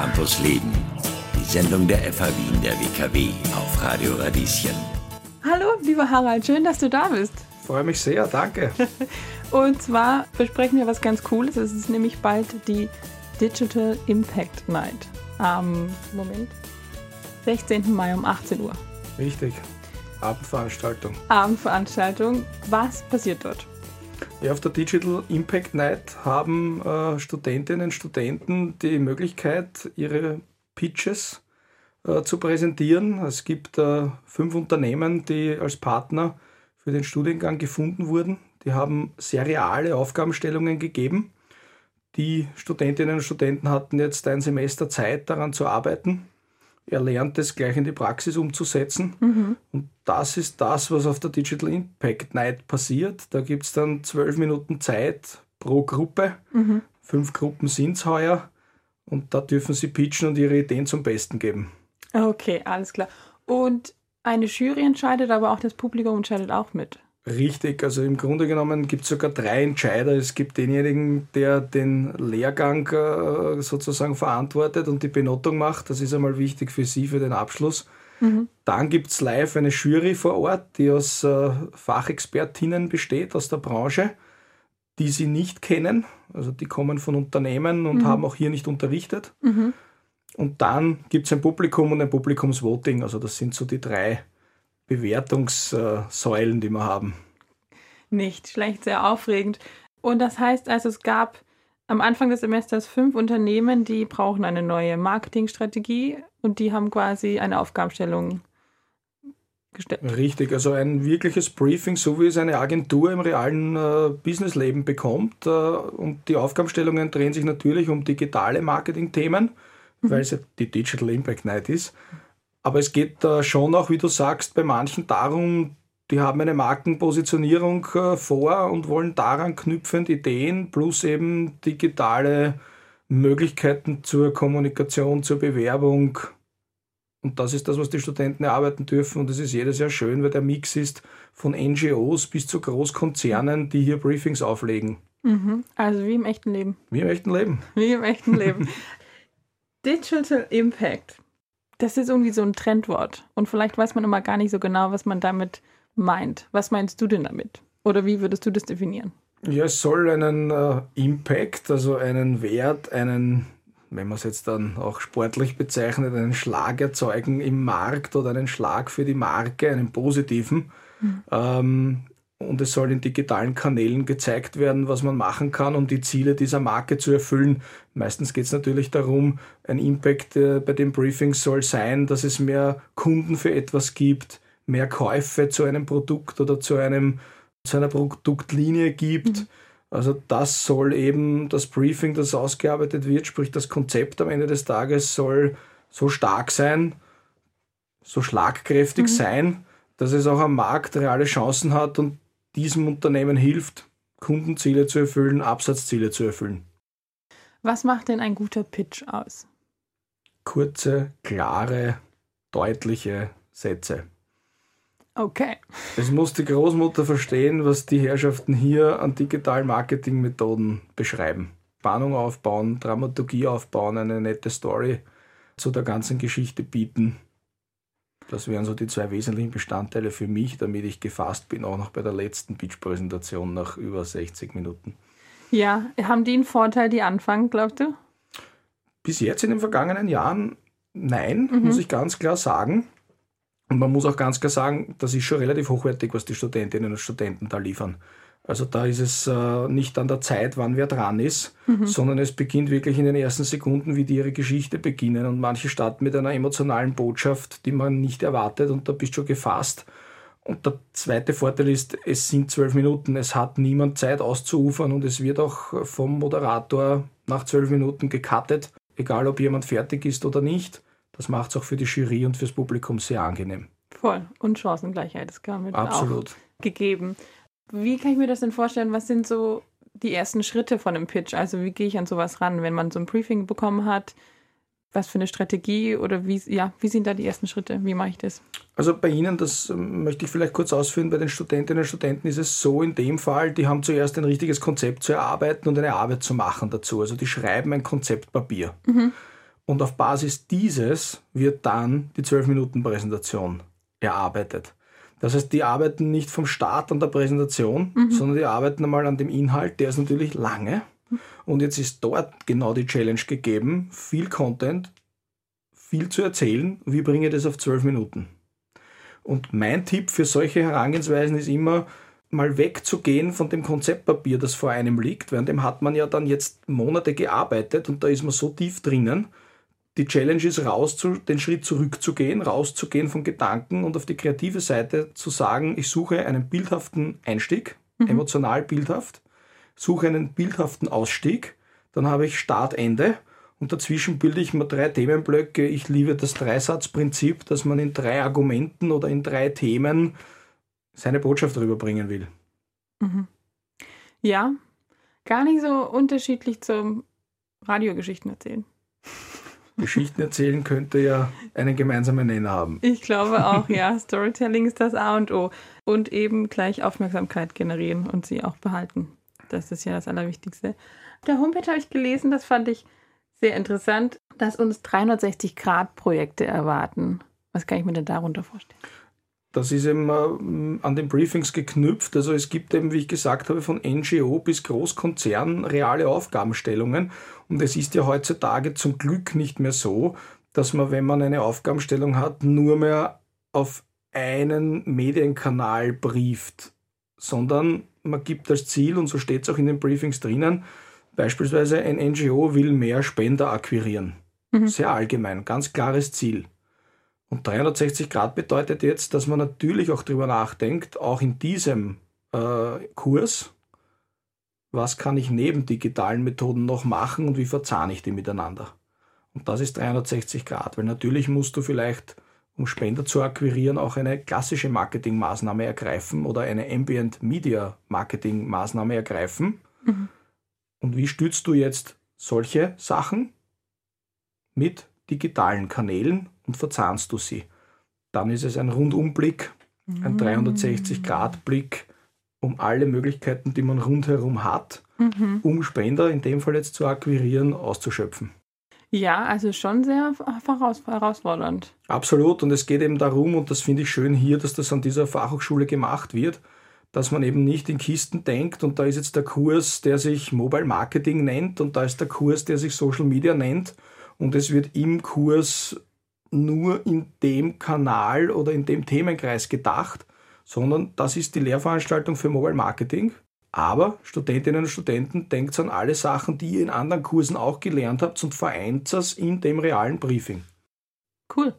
Campus Leben. Die Sendung der FH Wien der WKW auf Radio Radieschen. Hallo, lieber Harald, schön, dass du da bist. Freue mich sehr, danke. Und zwar besprechen wir was ganz Cooles. Es ist nämlich bald die Digital Impact Night am Moment 16. Mai um 18 Uhr. Richtig. Abendveranstaltung. Abendveranstaltung. Was passiert dort? Ja, auf der Digital Impact Night haben äh, Studentinnen und Studenten die Möglichkeit, ihre Pitches äh, zu präsentieren. Es gibt äh, fünf Unternehmen, die als Partner für den Studiengang gefunden wurden. Die haben seriale Aufgabenstellungen gegeben. Die Studentinnen und Studenten hatten jetzt ein Semester Zeit, daran zu arbeiten. Er lernt es gleich in die Praxis umzusetzen. Mhm. Und das ist das, was auf der Digital Impact Night passiert. Da gibt es dann zwölf Minuten Zeit pro Gruppe. Mhm. Fünf Gruppen sind es heuer. Und da dürfen sie pitchen und ihre Ideen zum Besten geben. Okay, alles klar. Und eine Jury entscheidet, aber auch das Publikum entscheidet auch mit. Richtig, also im Grunde genommen gibt es sogar drei Entscheider. Es gibt denjenigen, der den Lehrgang äh, sozusagen verantwortet und die Benotung macht. Das ist einmal wichtig für Sie, für den Abschluss. Mhm. Dann gibt es live eine Jury vor Ort, die aus äh, Fachexpertinnen besteht, aus der Branche, die Sie nicht kennen. Also die kommen von Unternehmen und mhm. haben auch hier nicht unterrichtet. Mhm. Und dann gibt es ein Publikum und ein Publikumsvoting. Also das sind so die drei Bewertungssäulen, die wir haben. Nicht schlecht, sehr aufregend. Und das heißt also, es gab am Anfang des Semesters fünf Unternehmen, die brauchen eine neue Marketingstrategie und die haben quasi eine Aufgabenstellung gestellt. Richtig, also ein wirkliches Briefing, so wie es eine Agentur im realen äh, Businessleben bekommt. Äh, und die Aufgabenstellungen drehen sich natürlich um digitale Marketingthemen, mhm. weil es ja die Digital Impact Night ist. Aber es geht äh, schon auch, wie du sagst, bei manchen darum, die haben eine Markenpositionierung äh, vor und wollen daran knüpfend Ideen plus eben digitale Möglichkeiten zur Kommunikation, zur Bewerbung. Und das ist das, was die Studenten erarbeiten dürfen. Und es ist jedes Jahr schön, weil der Mix ist von NGOs bis zu Großkonzernen, die hier Briefings auflegen. Mhm. Also wie im echten Leben. Wie im echten Leben. Wie im echten Leben. Digital Impact das ist irgendwie so ein Trendwort. Und vielleicht weiß man immer gar nicht so genau, was man damit meint. Was meinst du denn damit? Oder wie würdest du das definieren? Ja, es soll einen äh, Impact, also einen Wert, einen, wenn man es jetzt dann auch sportlich bezeichnet, einen Schlag erzeugen im Markt oder einen Schlag für die Marke, einen positiven. Mhm. Ähm, und es soll in digitalen Kanälen gezeigt werden, was man machen kann, um die Ziele dieser Marke zu erfüllen. Meistens geht es natürlich darum, ein Impact äh, bei den Briefings soll sein, dass es mehr Kunden für etwas gibt, mehr Käufe zu einem Produkt oder zu, einem, zu einer Produktlinie gibt. Mhm. Also das soll eben das Briefing, das ausgearbeitet wird, sprich das Konzept am Ende des Tages soll so stark sein, so schlagkräftig mhm. sein, dass es auch am Markt reale Chancen hat und diesem Unternehmen hilft, Kundenziele zu erfüllen, Absatzziele zu erfüllen. Was macht denn ein guter Pitch aus? Kurze, klare, deutliche Sätze. Okay. Es muss die Großmutter verstehen, was die Herrschaften hier an digitalen Marketingmethoden beschreiben. Spannung aufbauen, Dramaturgie aufbauen, eine nette Story zu der ganzen Geschichte bieten das wären so die zwei wesentlichen Bestandteile für mich, damit ich gefasst bin, auch noch bei der letzten Pitch-Präsentation nach über 60 Minuten. Ja, haben die einen Vorteil, die anfangen, glaubst du? Bis jetzt in den vergangenen Jahren nein, mhm. muss ich ganz klar sagen. Und man muss auch ganz klar sagen, das ist schon relativ hochwertig, was die Studentinnen und Studenten da liefern. Also da ist es äh, nicht an der Zeit, wann wer dran ist, mhm. sondern es beginnt wirklich in den ersten Sekunden, wie die ihre Geschichte beginnen. Und manche starten mit einer emotionalen Botschaft, die man nicht erwartet und da bist du schon gefasst. Und der zweite Vorteil ist, es sind zwölf Minuten, es hat niemand Zeit auszuufern und es wird auch vom Moderator nach zwölf Minuten gecuttet, egal ob jemand fertig ist oder nicht. Das macht es auch für die Jury und fürs Publikum sehr angenehm. Voll. Und Chancengleichheit ist damit Absolut. auch gegeben. Wie kann ich mir das denn vorstellen? Was sind so die ersten Schritte von einem Pitch? Also wie gehe ich an sowas ran, wenn man so ein Briefing bekommen hat? Was für eine Strategie oder wie, ja, wie sind da die ersten Schritte? Wie mache ich das? Also bei Ihnen, das ähm, möchte ich vielleicht kurz ausführen, bei den Studentinnen und Studenten ist es so in dem Fall, die haben zuerst ein richtiges Konzept zu erarbeiten und eine Arbeit zu machen dazu. Also die schreiben ein Konzeptpapier. Mhm. Und auf Basis dieses wird dann die 12-Minuten-Präsentation erarbeitet. Das heißt, die arbeiten nicht vom Start an der Präsentation, mhm. sondern die arbeiten einmal an dem Inhalt, der ist natürlich lange. Und jetzt ist dort genau die Challenge gegeben, viel Content, viel zu erzählen. Wie bringe ich das auf zwölf Minuten? Und mein Tipp für solche Herangehensweisen ist immer, mal wegzugehen von dem Konzeptpapier, das vor einem liegt, weil an dem hat man ja dann jetzt Monate gearbeitet und da ist man so tief drinnen. Die Challenge ist, raus zu, den Schritt zurückzugehen, rauszugehen von Gedanken und auf die kreative Seite zu sagen, ich suche einen bildhaften Einstieg, mhm. emotional bildhaft, suche einen bildhaften Ausstieg, dann habe ich Start, Ende und dazwischen bilde ich mir drei Themenblöcke. Ich liebe das Dreisatzprinzip, dass man in drei Argumenten oder in drei Themen seine Botschaft rüberbringen will. Mhm. Ja, gar nicht so unterschiedlich zum Radiogeschichten erzählen. Geschichten erzählen könnte ja einen gemeinsamen Nenner haben. Ich glaube auch, ja. Storytelling ist das A und O. Und eben gleich Aufmerksamkeit generieren und sie auch behalten. Das ist ja das Allerwichtigste. Auf der Homepage habe ich gelesen, das fand ich sehr interessant, dass uns 360-Grad-Projekte erwarten. Was kann ich mir denn darunter vorstellen? Das ist eben äh, an den Briefings geknüpft. Also es gibt eben, wie ich gesagt habe, von NGO bis Großkonzern reale Aufgabenstellungen. Und es ist ja heutzutage zum Glück nicht mehr so, dass man, wenn man eine Aufgabenstellung hat, nur mehr auf einen Medienkanal brieft, sondern man gibt als Ziel, und so steht es auch in den Briefings drinnen, beispielsweise ein NGO will mehr Spender akquirieren. Mhm. Sehr allgemein, ganz klares Ziel. Und 360 Grad bedeutet jetzt, dass man natürlich auch darüber nachdenkt, auch in diesem äh, Kurs, was kann ich neben digitalen Methoden noch machen und wie verzahne ich die miteinander. Und das ist 360 Grad, weil natürlich musst du vielleicht, um Spender zu akquirieren, auch eine klassische Marketingmaßnahme ergreifen oder eine Ambient Media Marketingmaßnahme ergreifen. Mhm. Und wie stützt du jetzt solche Sachen? Mit digitalen Kanälen und verzahnst du sie. Dann ist es ein Rundumblick, ein 360-Grad-Blick um alle Möglichkeiten, die man rundherum hat, mhm. um Spender in dem Fall jetzt zu akquirieren, auszuschöpfen. Ja, also schon sehr herausfordernd. Absolut. Und es geht eben darum, und das finde ich schön hier, dass das an dieser Fachhochschule gemacht wird, dass man eben nicht in Kisten denkt und da ist jetzt der Kurs, der sich Mobile Marketing nennt und da ist der Kurs, der sich Social Media nennt und es wird im Kurs nur in dem Kanal oder in dem Themenkreis gedacht, sondern das ist die Lehrveranstaltung für Mobile Marketing. Aber Studentinnen und Studenten denkt an alle Sachen, die ihr in anderen Kursen auch gelernt habt und vereint das in dem realen Briefing. Cool.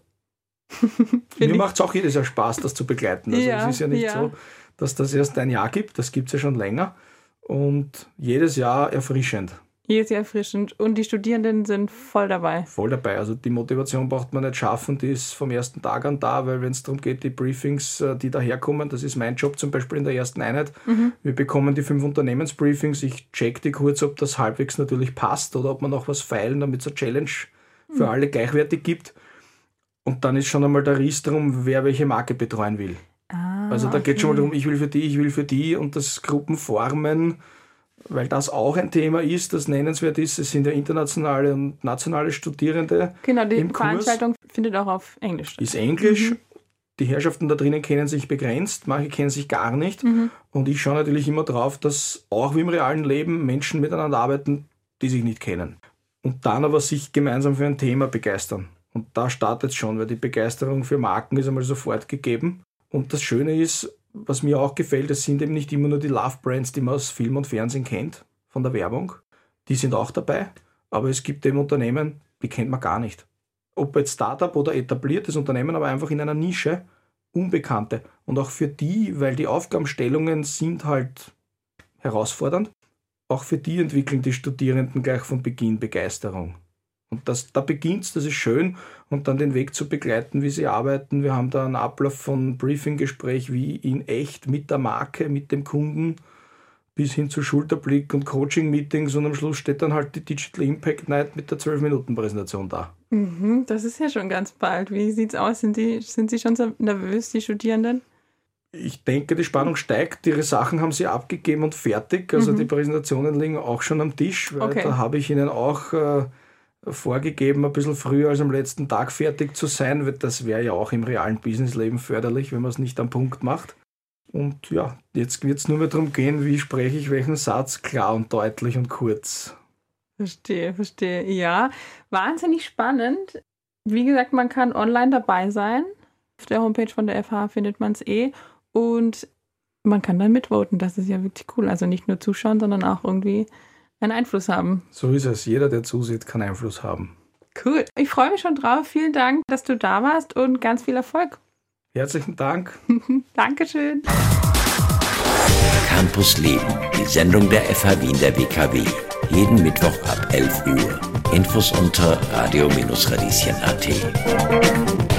Mir macht es auch jedes Jahr Spaß, das zu begleiten. Also ja, es ist ja nicht ja. so, dass das erst ein Jahr gibt, das gibt es ja schon länger und jedes Jahr erfrischend. Jedes Jahr erfrischend und die Studierenden sind voll dabei. Voll dabei. Also die Motivation braucht man nicht schaffen, die ist vom ersten Tag an da, weil wenn es darum geht, die Briefings, äh, die daherkommen, das ist mein Job zum Beispiel in der ersten Einheit. Mhm. Wir bekommen die fünf Unternehmensbriefings, ich check die kurz, ob das halbwegs natürlich passt oder ob man noch was feilen, damit es eine Challenge für mhm. alle gleichwertig gibt. Und dann ist schon einmal der Ries darum, wer welche Marke betreuen will. Ah, also da okay. geht schon mal darum, ich will für die, ich will für die und das Gruppenformen, weil das auch ein Thema ist, das nennenswert ist. Es sind ja internationale und nationale Studierende. Genau, die Veranstaltung Kurs. findet auch auf Englisch statt. Ist Englisch. Mhm. Die Herrschaften da drinnen kennen sich begrenzt, manche kennen sich gar nicht. Mhm. Und ich schaue natürlich immer drauf, dass auch wie im realen Leben Menschen miteinander arbeiten, die sich nicht kennen. Und dann aber sich gemeinsam für ein Thema begeistern. Und da startet es schon, weil die Begeisterung für Marken ist einmal sofort gegeben. Und das Schöne ist, was mir auch gefällt, es sind eben nicht immer nur die Love-Brands, die man aus Film und Fernsehen kennt, von der Werbung. Die sind auch dabei. Aber es gibt eben Unternehmen, die kennt man gar nicht. Ob jetzt Startup oder etabliertes Unternehmen, aber einfach in einer Nische, Unbekannte. Und auch für die, weil die Aufgabenstellungen sind halt herausfordernd, auch für die entwickeln die Studierenden gleich von Beginn Begeisterung. Und das, da beginnt es, das ist schön. Und dann den Weg zu begleiten, wie sie arbeiten. Wir haben da einen Ablauf von Briefinggespräch wie in echt mit der Marke, mit dem Kunden, bis hin zu Schulterblick und Coaching-Meetings. Und am Schluss steht dann halt die Digital Impact Night mit der 12-Minuten-Präsentation da. Mhm, das ist ja schon ganz bald. Wie sieht es aus? Sind, die, sind Sie schon so nervös, die Studierenden? Ich denke, die Spannung steigt. Ihre Sachen haben sie abgegeben und fertig. Also mhm. die Präsentationen liegen auch schon am Tisch, weil okay. da habe ich ihnen auch. Äh, vorgegeben, ein bisschen früher als am letzten Tag fertig zu sein. Das wäre ja auch im realen Businessleben förderlich, wenn man es nicht am Punkt macht. Und ja, jetzt wird es nur mehr darum gehen, wie spreche ich welchen Satz klar und deutlich und kurz. Verstehe, verstehe. Ja, wahnsinnig spannend. Wie gesagt, man kann online dabei sein. Auf der Homepage von der FH findet man es eh. Und man kann dann mitvoten. Das ist ja wirklich cool. Also nicht nur zuschauen, sondern auch irgendwie einen Einfluss haben. So ist es. Jeder, der zusieht, kann Einfluss haben. Cool. Ich freue mich schon drauf. Vielen Dank, dass du da warst und ganz viel Erfolg. Herzlichen Dank. Dankeschön. Campus Leben, die Sendung der FH Wien der WKW. Jeden Mittwoch ab 11 Uhr. Infos unter radio-radieschen.at.